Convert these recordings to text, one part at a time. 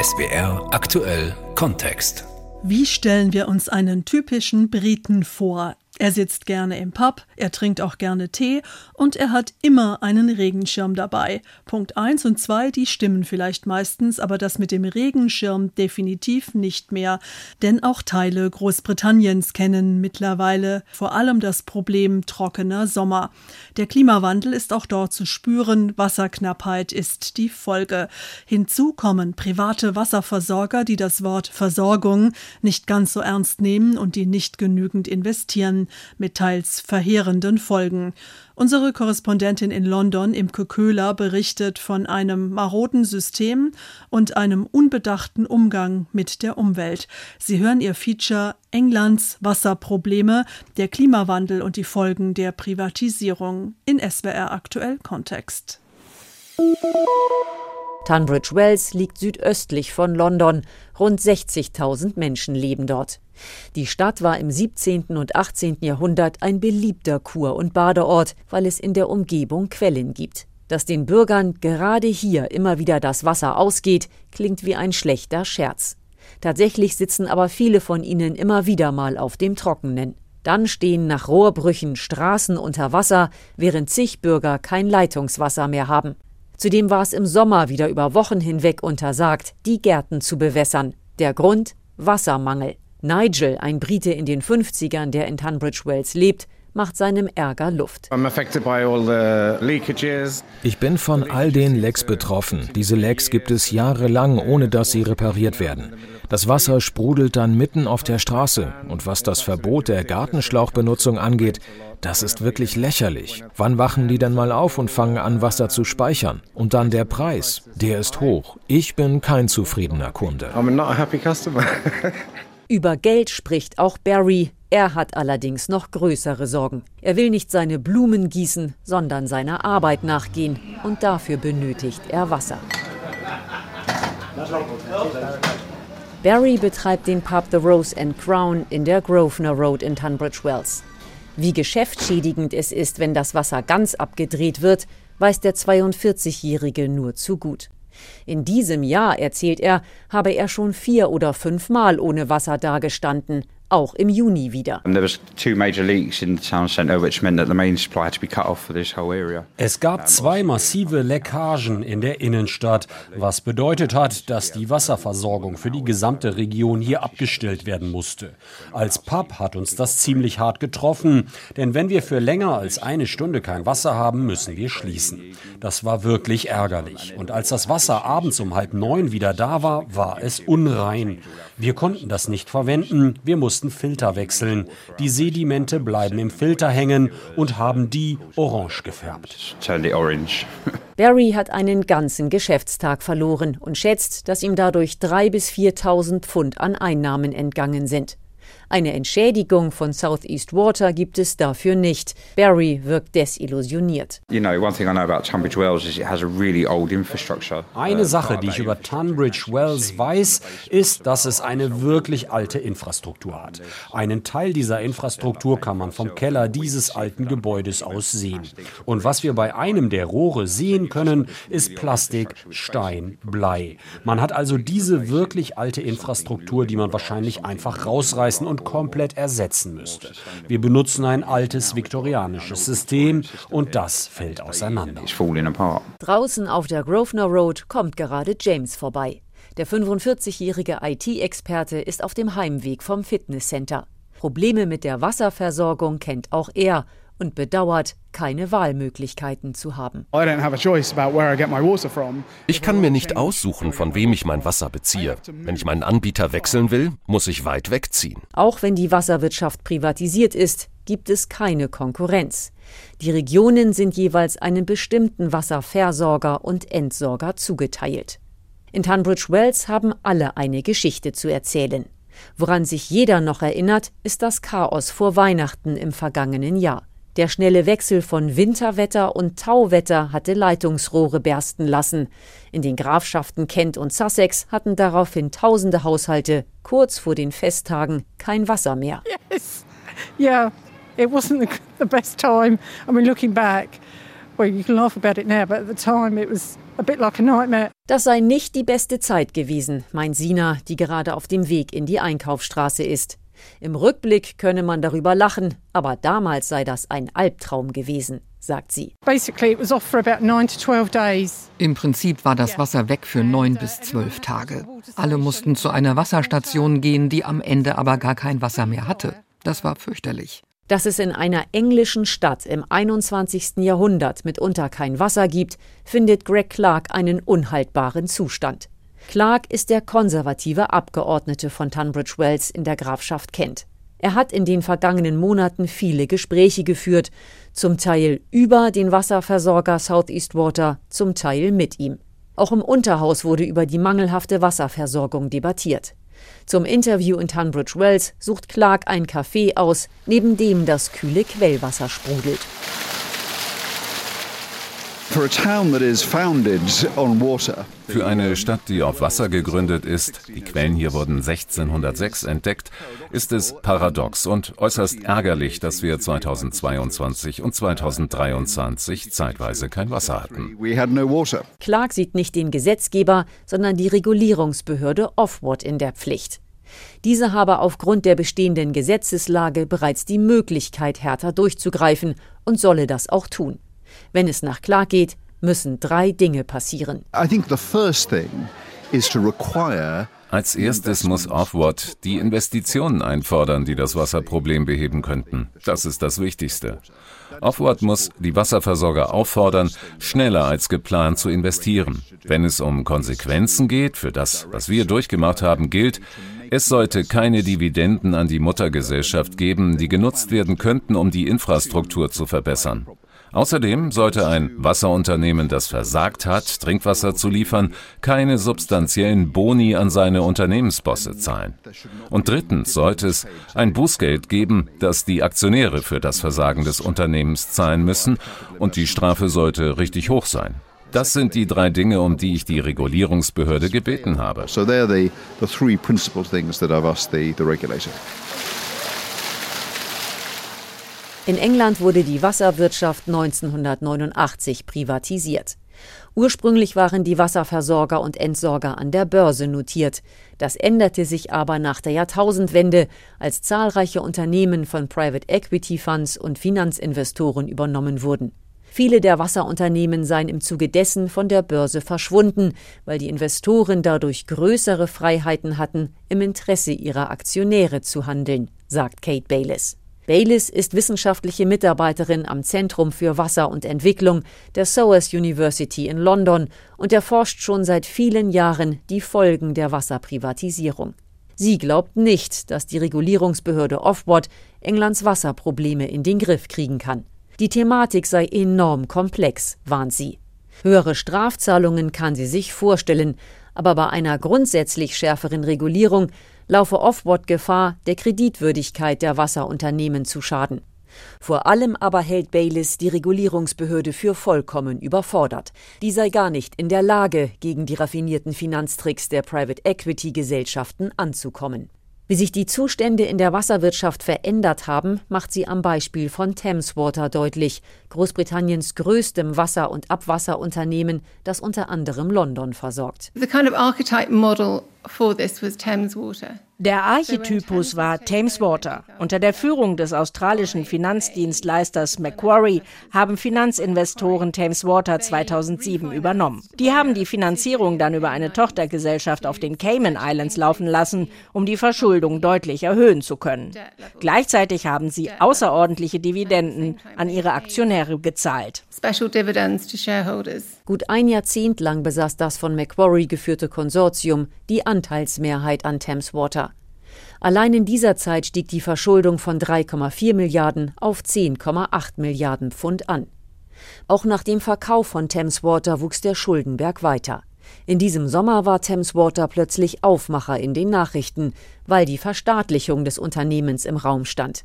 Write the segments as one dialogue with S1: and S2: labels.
S1: SBR aktuell Kontext.
S2: Wie stellen wir uns einen typischen Briten vor? Er sitzt gerne im Pub, er trinkt auch gerne Tee und er hat immer einen Regenschirm dabei. Punkt 1 und 2, die stimmen vielleicht meistens, aber das mit dem Regenschirm definitiv nicht mehr. Denn auch Teile Großbritanniens kennen mittlerweile vor allem das Problem trockener Sommer. Der Klimawandel ist auch dort zu spüren, Wasserknappheit ist die Folge. Hinzu kommen private Wasserversorger, die das Wort Versorgung nicht ganz so ernst nehmen und die nicht genügend investieren mit teils verheerenden Folgen. Unsere Korrespondentin in London, Imke Köhler, berichtet von einem maroden System und einem unbedachten Umgang mit der Umwelt. Sie hören ihr Feature Englands Wasserprobleme, der Klimawandel und die Folgen der Privatisierung in SWR aktuell Kontext.
S3: Tunbridge Wells liegt südöstlich von London. Rund 60.000 Menschen leben dort. Die Stadt war im 17. und 18. Jahrhundert ein beliebter Kur- und Badeort, weil es in der Umgebung Quellen gibt. Dass den Bürgern gerade hier immer wieder das Wasser ausgeht, klingt wie ein schlechter Scherz. Tatsächlich sitzen aber viele von ihnen immer wieder mal auf dem Trockenen. Dann stehen nach Rohrbrüchen Straßen unter Wasser, während zig Bürger kein Leitungswasser mehr haben. Zudem war es im Sommer wieder über Wochen hinweg untersagt, die Gärten zu bewässern. Der Grund Wassermangel. Nigel, ein Brite in den 50ern, der in Tunbridge Wells lebt, macht seinem Ärger Luft.
S4: Ich bin von all den Lecks betroffen. Diese Lecks gibt es jahrelang, ohne dass sie repariert werden. Das Wasser sprudelt dann mitten auf der Straße. Und was das Verbot der Gartenschlauchbenutzung angeht, das ist wirklich lächerlich. Wann wachen die denn mal auf und fangen an, Wasser zu speichern? Und dann der Preis, der ist hoch. Ich bin kein zufriedener Kunde.
S3: Über Geld spricht auch Barry. Er hat allerdings noch größere Sorgen. Er will nicht seine Blumen gießen, sondern seiner Arbeit nachgehen. Und dafür benötigt er Wasser. Barry betreibt den Pub The Rose and Crown in der Grosvenor Road in Tunbridge Wells. Wie geschäftsschädigend es ist, wenn das Wasser ganz abgedreht wird, weiß der 42-Jährige nur zu gut. In diesem Jahr, erzählt er, habe er schon vier oder fünfmal ohne Wasser dagestanden, auch im Juni wieder.
S5: Es gab zwei massive Leckagen in der Innenstadt, was bedeutet hat, dass die Wasserversorgung für die gesamte Region hier abgestellt werden musste. Als Pub hat uns das ziemlich hart getroffen, denn wenn wir für länger als eine Stunde kein Wasser haben, müssen wir schließen. Das war wirklich ärgerlich. Und als das Wasser abends um halb neun wieder da war, war es unrein. Wir konnten das nicht verwenden, wir mussten Filter wechseln. Die Sedimente bleiben im Filter hängen und haben die orange gefärbt.
S3: Barry hat einen ganzen Geschäftstag verloren und schätzt, dass ihm dadurch 3.000 bis 4.000 Pfund an Einnahmen entgangen sind. Eine Entschädigung von Southeast Water gibt es dafür nicht. Barry wirkt desillusioniert.
S5: Eine Sache, die ich über Tunbridge Wells weiß, ist, dass es eine wirklich alte Infrastruktur hat. Einen Teil dieser Infrastruktur kann man vom Keller dieses alten Gebäudes aus sehen. Und was wir bei einem der Rohre sehen können, ist Plastik, Stein, Blei. Man hat also diese wirklich alte Infrastruktur, die man wahrscheinlich einfach rausreißen und komplett ersetzen müsste. Wir benutzen ein altes viktorianisches System und das fällt auseinander.
S3: Draußen auf der Grosvenor Road kommt gerade James vorbei. Der 45-jährige IT-Experte ist auf dem Heimweg vom Fitnesscenter. Probleme mit der Wasserversorgung kennt auch er und bedauert, keine Wahlmöglichkeiten zu haben.
S6: Ich kann mir nicht aussuchen, von wem ich mein Wasser beziehe. Wenn ich meinen Anbieter wechseln will, muss ich weit wegziehen.
S3: Auch wenn die Wasserwirtschaft privatisiert ist, gibt es keine Konkurrenz. Die Regionen sind jeweils einem bestimmten Wasserversorger und Entsorger zugeteilt. In Tunbridge Wells haben alle eine Geschichte zu erzählen. Woran sich jeder noch erinnert, ist das Chaos vor Weihnachten im vergangenen Jahr. Der schnelle Wechsel von Winterwetter und Tauwetter hatte Leitungsrohre bersten lassen. In den Grafschaften Kent und Sussex hatten daraufhin tausende Haushalte kurz vor den Festtagen kein Wasser mehr.
S7: Yes. Yeah, it wasn't the best time. I mean, looking back, well, you can laugh about it now, but at the time it was a bit like a nightmare.
S3: Das sei nicht die beste Zeit gewesen, meint Sina, die gerade auf dem Weg in die Einkaufsstraße ist. Im Rückblick könne man darüber lachen, aber damals sei das ein Albtraum gewesen, sagt sie.
S8: Im Prinzip war das Wasser weg für neun bis zwölf Tage. Alle mussten zu einer Wasserstation gehen, die am Ende aber gar kein Wasser mehr hatte. Das war fürchterlich.
S3: Dass es in einer englischen Stadt im 21. Jahrhundert mitunter kein Wasser gibt, findet Greg Clark einen unhaltbaren Zustand. Clark ist der konservative Abgeordnete von Tunbridge Wells in der Grafschaft Kent. Er hat in den vergangenen Monaten viele Gespräche geführt, zum Teil über den Wasserversorger Southeast Water, zum Teil mit ihm. Auch im Unterhaus wurde über die mangelhafte Wasserversorgung debattiert. Zum Interview in Tunbridge Wells sucht Clark ein Café aus, neben dem das kühle Quellwasser sprudelt.
S9: Für eine Stadt, die auf Wasser gegründet ist, die Quellen hier wurden 1606 entdeckt, ist es paradox und äußerst ärgerlich, dass wir 2022 und 2023 zeitweise kein Wasser hatten.
S3: Clark sieht nicht den Gesetzgeber, sondern die Regulierungsbehörde Offward in der Pflicht. Diese habe aufgrund der bestehenden Gesetzeslage bereits die Möglichkeit, härter durchzugreifen und solle das auch tun. Wenn es nach Clark geht, müssen drei Dinge passieren.
S9: Als erstes muss Offward die Investitionen einfordern, die das Wasserproblem beheben könnten. Das ist das Wichtigste. Offward muss die Wasserversorger auffordern, schneller als geplant zu investieren. Wenn es um Konsequenzen geht, für das, was wir durchgemacht haben, gilt, es sollte keine Dividenden an die Muttergesellschaft geben, die genutzt werden könnten, um die Infrastruktur zu verbessern. Außerdem sollte ein Wasserunternehmen, das versagt hat, Trinkwasser zu liefern, keine substanziellen Boni an seine Unternehmensbosse zahlen. Und drittens sollte es ein Bußgeld geben, das die Aktionäre für das Versagen des Unternehmens zahlen müssen, und die Strafe sollte richtig hoch sein. Das sind die drei Dinge, um die ich die Regulierungsbehörde gebeten habe. So they're the, the three principal things that I've asked the, the regulator.
S3: In England wurde die Wasserwirtschaft 1989 privatisiert. Ursprünglich waren die Wasserversorger und Entsorger an der Börse notiert. Das änderte sich aber nach der Jahrtausendwende, als zahlreiche Unternehmen von Private Equity Funds und Finanzinvestoren übernommen wurden. Viele der Wasserunternehmen seien im Zuge dessen von der Börse verschwunden, weil die Investoren dadurch größere Freiheiten hatten, im Interesse ihrer Aktionäre zu handeln, sagt Kate Bayliss. Bayliss ist wissenschaftliche Mitarbeiterin am Zentrum für Wasser und Entwicklung der SOAS University in London und erforscht schon seit vielen Jahren die Folgen der Wasserprivatisierung. Sie glaubt nicht, dass die Regulierungsbehörde Offboard Englands Wasserprobleme in den Griff kriegen kann. Die Thematik sei enorm komplex, warnt sie. Höhere Strafzahlungen kann sie sich vorstellen, aber bei einer grundsätzlich schärferen Regulierung laufe Offboard Gefahr, der Kreditwürdigkeit der Wasserunternehmen zu schaden. Vor allem aber hält Bayliss die Regulierungsbehörde für vollkommen überfordert. Die sei gar nicht in der Lage, gegen die raffinierten Finanztricks der Private Equity Gesellschaften anzukommen. Wie sich die Zustände in der Wasserwirtschaft verändert haben, macht sie am Beispiel von Thameswater deutlich, Großbritanniens größtem Wasser- und Abwasserunternehmen, das unter anderem London versorgt.
S10: The kind of archetype model for this was Thames Water.
S11: Der Archetypus war Thameswater. Unter der Führung des australischen Finanzdienstleisters Macquarie haben Finanzinvestoren Thameswater 2007 übernommen. Die haben die Finanzierung dann über eine Tochtergesellschaft auf den Cayman Islands laufen lassen, um die Verschuldung deutlich erhöhen zu können. Gleichzeitig haben sie außerordentliche Dividenden an ihre Aktionäre gezahlt.
S3: Gut ein Jahrzehnt lang besaß das von Macquarie geführte Konsortium die Anteilsmehrheit an Thameswater. Allein in dieser Zeit stieg die Verschuldung von 3,4 Milliarden auf 10,8 Milliarden Pfund an. Auch nach dem Verkauf von Thameswater wuchs der Schuldenberg weiter. In diesem Sommer war Thameswater plötzlich Aufmacher in den Nachrichten, weil die Verstaatlichung des Unternehmens im Raum stand.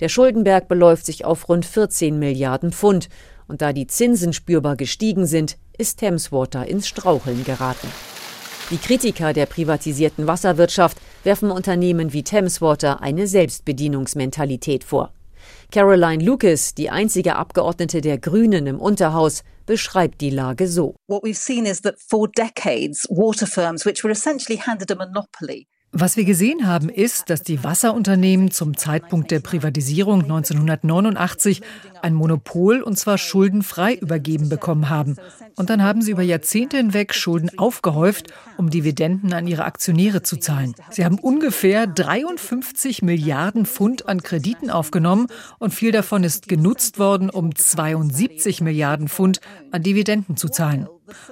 S3: Der Schuldenberg beläuft sich auf rund 14 Milliarden Pfund, und da die Zinsen spürbar gestiegen sind, ist Thameswater ins Straucheln geraten. Die Kritiker der privatisierten Wasserwirtschaft werfen Unternehmen wie Thameswater eine Selbstbedienungsmentalität vor. Caroline Lucas, die einzige Abgeordnete der Grünen im Unterhaus, beschreibt die Lage so.
S12: What we've seen is that for decades water firms which were essentially handed a monopoly
S13: was wir gesehen haben, ist, dass die Wasserunternehmen zum Zeitpunkt der Privatisierung 1989 ein Monopol und zwar schuldenfrei übergeben bekommen haben. Und dann haben sie über Jahrzehnte hinweg Schulden aufgehäuft, um Dividenden an ihre Aktionäre zu zahlen. Sie haben ungefähr 53 Milliarden Pfund an Krediten aufgenommen und viel davon ist genutzt worden, um 72 Milliarden Pfund an Dividenden zu zahlen.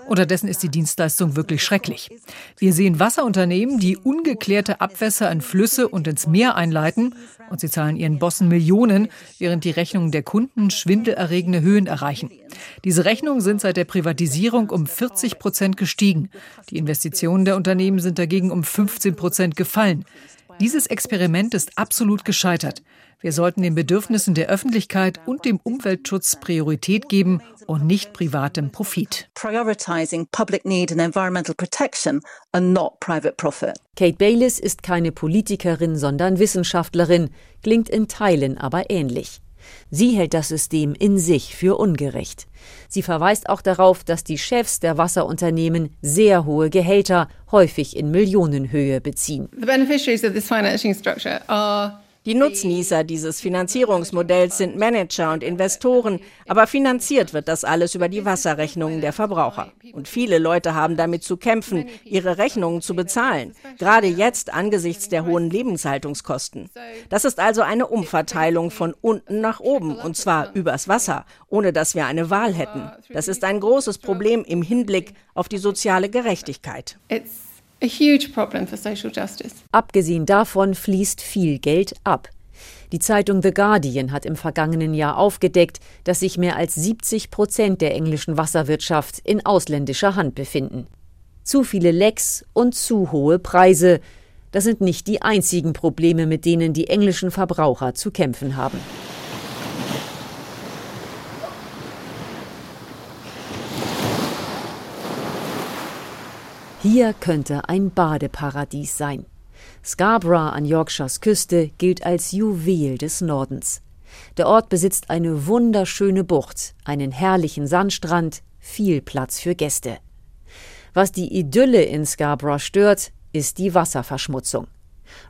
S13: Unterdessen ist die Dienstleistung wirklich schrecklich. Wir sehen Wasserunternehmen, die ungeklärte Abwässer in Flüsse und ins Meer einleiten und sie zahlen ihren Bossen Millionen, während die Rechnungen der Kunden schwindelerregende Höhen erreichen. Diese Rechnungen sind seit der Privatisierung um 40 Prozent gestiegen. Die Investitionen der Unternehmen sind dagegen um 15 Prozent gefallen. Dieses Experiment ist absolut gescheitert. Wir sollten den Bedürfnissen der Öffentlichkeit und dem Umweltschutz Priorität geben und nicht privatem Profit.
S3: Kate Bayliss ist keine Politikerin, sondern Wissenschaftlerin, klingt in Teilen aber ähnlich. Sie hält das System in sich für ungerecht. Sie verweist auch darauf, dass die Chefs der Wasserunternehmen sehr hohe Gehälter, häufig in Millionenhöhe, beziehen.
S10: The beneficiaries of this financing structure are
S11: die Nutznießer dieses Finanzierungsmodells sind Manager und Investoren, aber finanziert wird das alles über die Wasserrechnungen der Verbraucher. Und viele Leute haben damit zu kämpfen, ihre Rechnungen zu bezahlen, gerade jetzt angesichts der hohen Lebenshaltungskosten. Das ist also eine Umverteilung von unten nach oben, und zwar übers Wasser, ohne dass wir eine Wahl hätten. Das ist ein großes Problem im Hinblick auf die soziale Gerechtigkeit.
S10: It's a huge problem for social justice.
S3: Abgesehen davon fließt viel Geld ab. Die Zeitung The Guardian hat im vergangenen Jahr aufgedeckt, dass sich mehr als 70 Prozent der englischen Wasserwirtschaft in ausländischer Hand befinden. Zu viele Lecks und zu hohe Preise. Das sind nicht die einzigen Probleme, mit denen die englischen Verbraucher zu kämpfen haben. Hier könnte ein Badeparadies sein. Scarborough an Yorkshires Küste gilt als Juwel des Nordens. Der Ort besitzt eine wunderschöne Bucht, einen herrlichen Sandstrand, viel Platz für Gäste. Was die Idylle in Scarborough stört, ist die Wasserverschmutzung.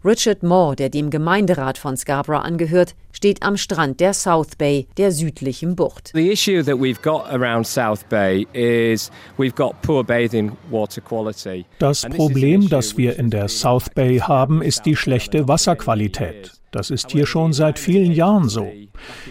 S3: Richard Moore, der dem Gemeinderat von Scarborough angehört, steht am Strand der South Bay, der südlichen Bucht.
S14: The issue that we've got around South Bay is we've got poor bathing water quality.
S15: Das Problem, das wir in der South Bay haben, ist die schlechte Wasserqualität. Das ist hier schon seit vielen Jahren so.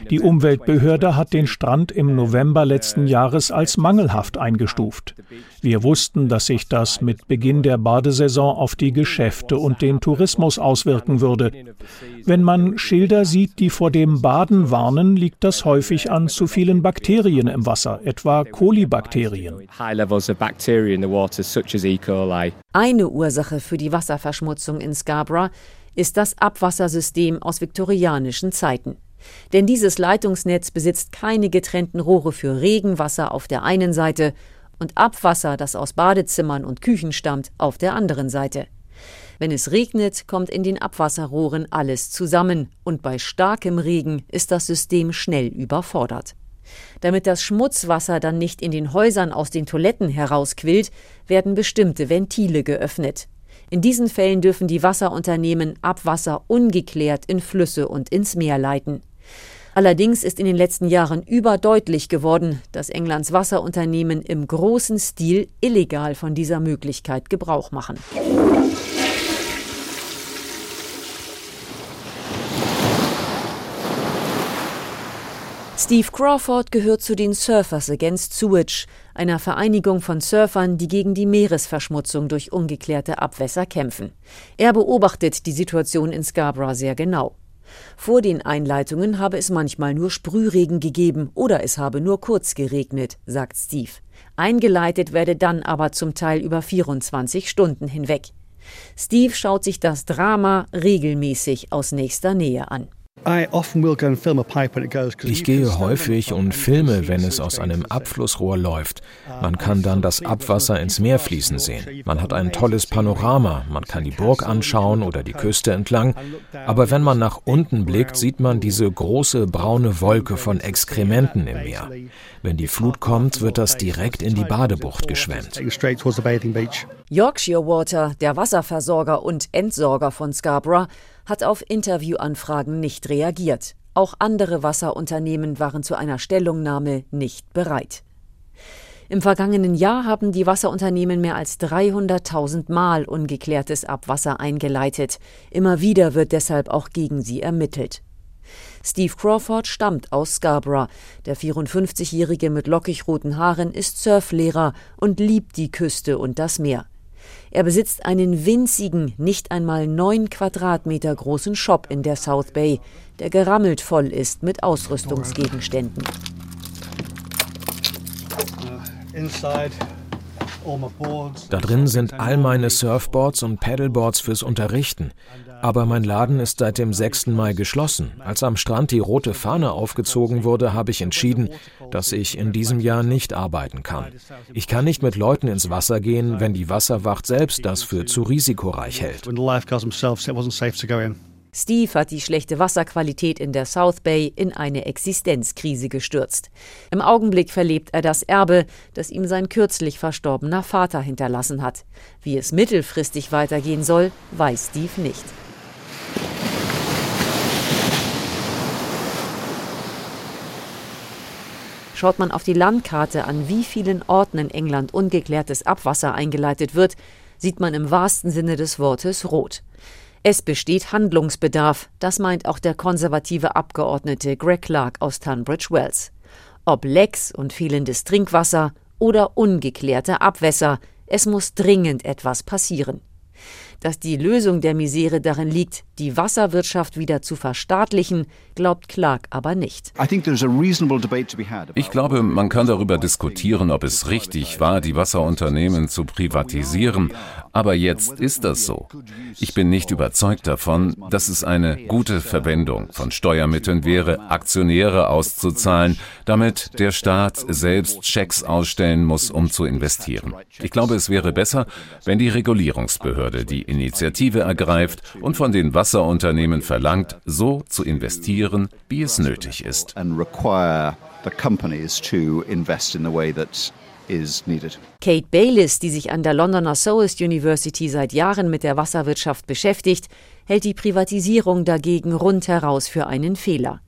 S15: Die Umweltbehörde hat den Strand im November letzten Jahres als mangelhaft eingestuft. Wir wussten, dass sich das mit Beginn der Badesaison auf die Geschäfte und den Tourismus auswirken würde. Wenn man Schilder sieht, die vor dem Baden warnen, liegt das häufig an zu vielen Bakterien im Wasser, etwa Kolibakterien.
S3: E. Eine Ursache für die Wasserverschmutzung in Scarborough ist das Abwassersystem aus viktorianischen Zeiten. Denn dieses Leitungsnetz besitzt keine getrennten Rohre für Regenwasser auf der einen Seite und Abwasser, das aus Badezimmern und Küchen stammt, auf der anderen Seite. Wenn es regnet, kommt in den Abwasserrohren alles zusammen und bei starkem Regen ist das System schnell überfordert. Damit das Schmutzwasser dann nicht in den Häusern aus den Toiletten herausquillt, werden bestimmte Ventile geöffnet. In diesen Fällen dürfen die Wasserunternehmen Abwasser ungeklärt in Flüsse und ins Meer leiten. Allerdings ist in den letzten Jahren überdeutlich geworden, dass Englands Wasserunternehmen im großen Stil illegal von dieser Möglichkeit Gebrauch machen. Steve Crawford gehört zu den Surfers Against Sewage, einer Vereinigung von Surfern, die gegen die Meeresverschmutzung durch ungeklärte Abwässer kämpfen. Er beobachtet die Situation in Scarborough sehr genau. Vor den Einleitungen habe es manchmal nur Sprühregen gegeben oder es habe nur kurz geregnet, sagt Steve. Eingeleitet werde dann aber zum Teil über 24 Stunden hinweg. Steve schaut sich das Drama regelmäßig aus nächster Nähe an.
S4: Ich gehe häufig und filme, wenn es aus einem Abflussrohr läuft. Man kann dann das Abwasser ins Meer fließen sehen. Man hat ein tolles Panorama, man kann die Burg anschauen oder die Küste entlang. Aber wenn man nach unten blickt, sieht man diese große braune Wolke von Exkrementen im Meer. Wenn die Flut kommt, wird das direkt in die Badebucht geschwemmt.
S3: Yorkshire Water, der Wasserversorger und Entsorger von Scarborough, hat auf Interviewanfragen nicht reagiert. Auch andere Wasserunternehmen waren zu einer Stellungnahme nicht bereit. Im vergangenen Jahr haben die Wasserunternehmen mehr als 300.000 Mal ungeklärtes Abwasser eingeleitet. Immer wieder wird deshalb auch gegen sie ermittelt. Steve Crawford stammt aus Scarborough. Der 54-Jährige mit lockig roten Haaren ist Surflehrer und liebt die Küste und das Meer. Er besitzt einen winzigen, nicht einmal neun Quadratmeter großen Shop in der South Bay, der gerammelt voll ist mit Ausrüstungsgegenständen.
S4: Da drin sind all meine Surfboards und Paddleboards fürs Unterrichten. Aber mein Laden ist seit dem 6. Mai geschlossen. Als am Strand die rote Fahne aufgezogen wurde, habe ich entschieden, dass ich in diesem Jahr nicht arbeiten kann. Ich kann nicht mit Leuten ins Wasser gehen, wenn die Wasserwacht selbst das für zu risikoreich hält.
S3: Steve hat die schlechte Wasserqualität in der South Bay in eine Existenzkrise gestürzt. Im Augenblick verlebt er das Erbe, das ihm sein kürzlich verstorbener Vater hinterlassen hat. Wie es mittelfristig weitergehen soll, weiß Steve nicht. Schaut man auf die Landkarte an, wie vielen Orten in England ungeklärtes Abwasser eingeleitet wird, sieht man im wahrsten Sinne des Wortes rot. Es besteht Handlungsbedarf, das meint auch der konservative Abgeordnete Greg Clark aus Tunbridge Wells. Ob Lecks und fehlendes Trinkwasser oder ungeklärte Abwässer, es muss dringend etwas passieren dass die Lösung der Misere darin liegt, die Wasserwirtschaft wieder zu verstaatlichen, glaubt Clark aber nicht.
S9: Ich glaube, man kann darüber diskutieren, ob es richtig war, die Wasserunternehmen zu privatisieren, aber jetzt ist das so. Ich bin nicht überzeugt davon, dass es eine gute Verwendung von Steuermitteln wäre, Aktionäre auszuzahlen, damit der Staat selbst Schecks ausstellen muss, um zu investieren. Ich glaube, es wäre besser, wenn die Regulierungsbehörde die Initiative ergreift und von den Wasserunternehmen verlangt, so zu investieren, wie es nötig ist.
S3: Kate Bayliss, die sich an der Londoner Southwest University seit Jahren mit der Wasserwirtschaft beschäftigt, hält die Privatisierung dagegen rundheraus für einen Fehler.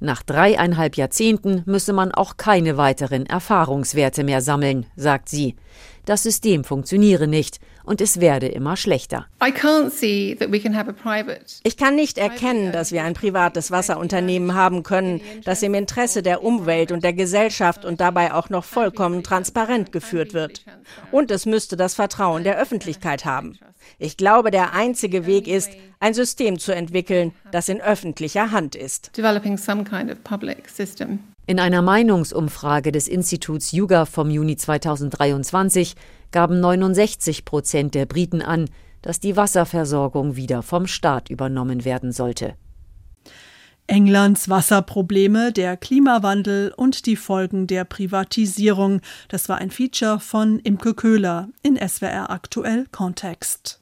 S3: Nach dreieinhalb Jahrzehnten müsse man auch keine weiteren Erfahrungswerte mehr sammeln, sagt sie. Das System funktioniere nicht und es werde immer schlechter.
S11: Ich kann nicht erkennen, dass wir ein privates Wasserunternehmen haben können, das im Interesse der Umwelt und der Gesellschaft und dabei auch noch vollkommen transparent geführt wird. Und es müsste das Vertrauen der Öffentlichkeit haben. Ich glaube, der einzige Weg ist, ein System zu entwickeln, das in öffentlicher Hand ist.
S3: In einer Meinungsumfrage des Instituts Yuga vom Juni 2023 gaben 69 Prozent der Briten an, dass die Wasserversorgung wieder vom Staat übernommen werden sollte.
S2: Englands Wasserprobleme, der Klimawandel und die Folgen der Privatisierung. Das war ein Feature von Imke Köhler in SWR aktuell Kontext.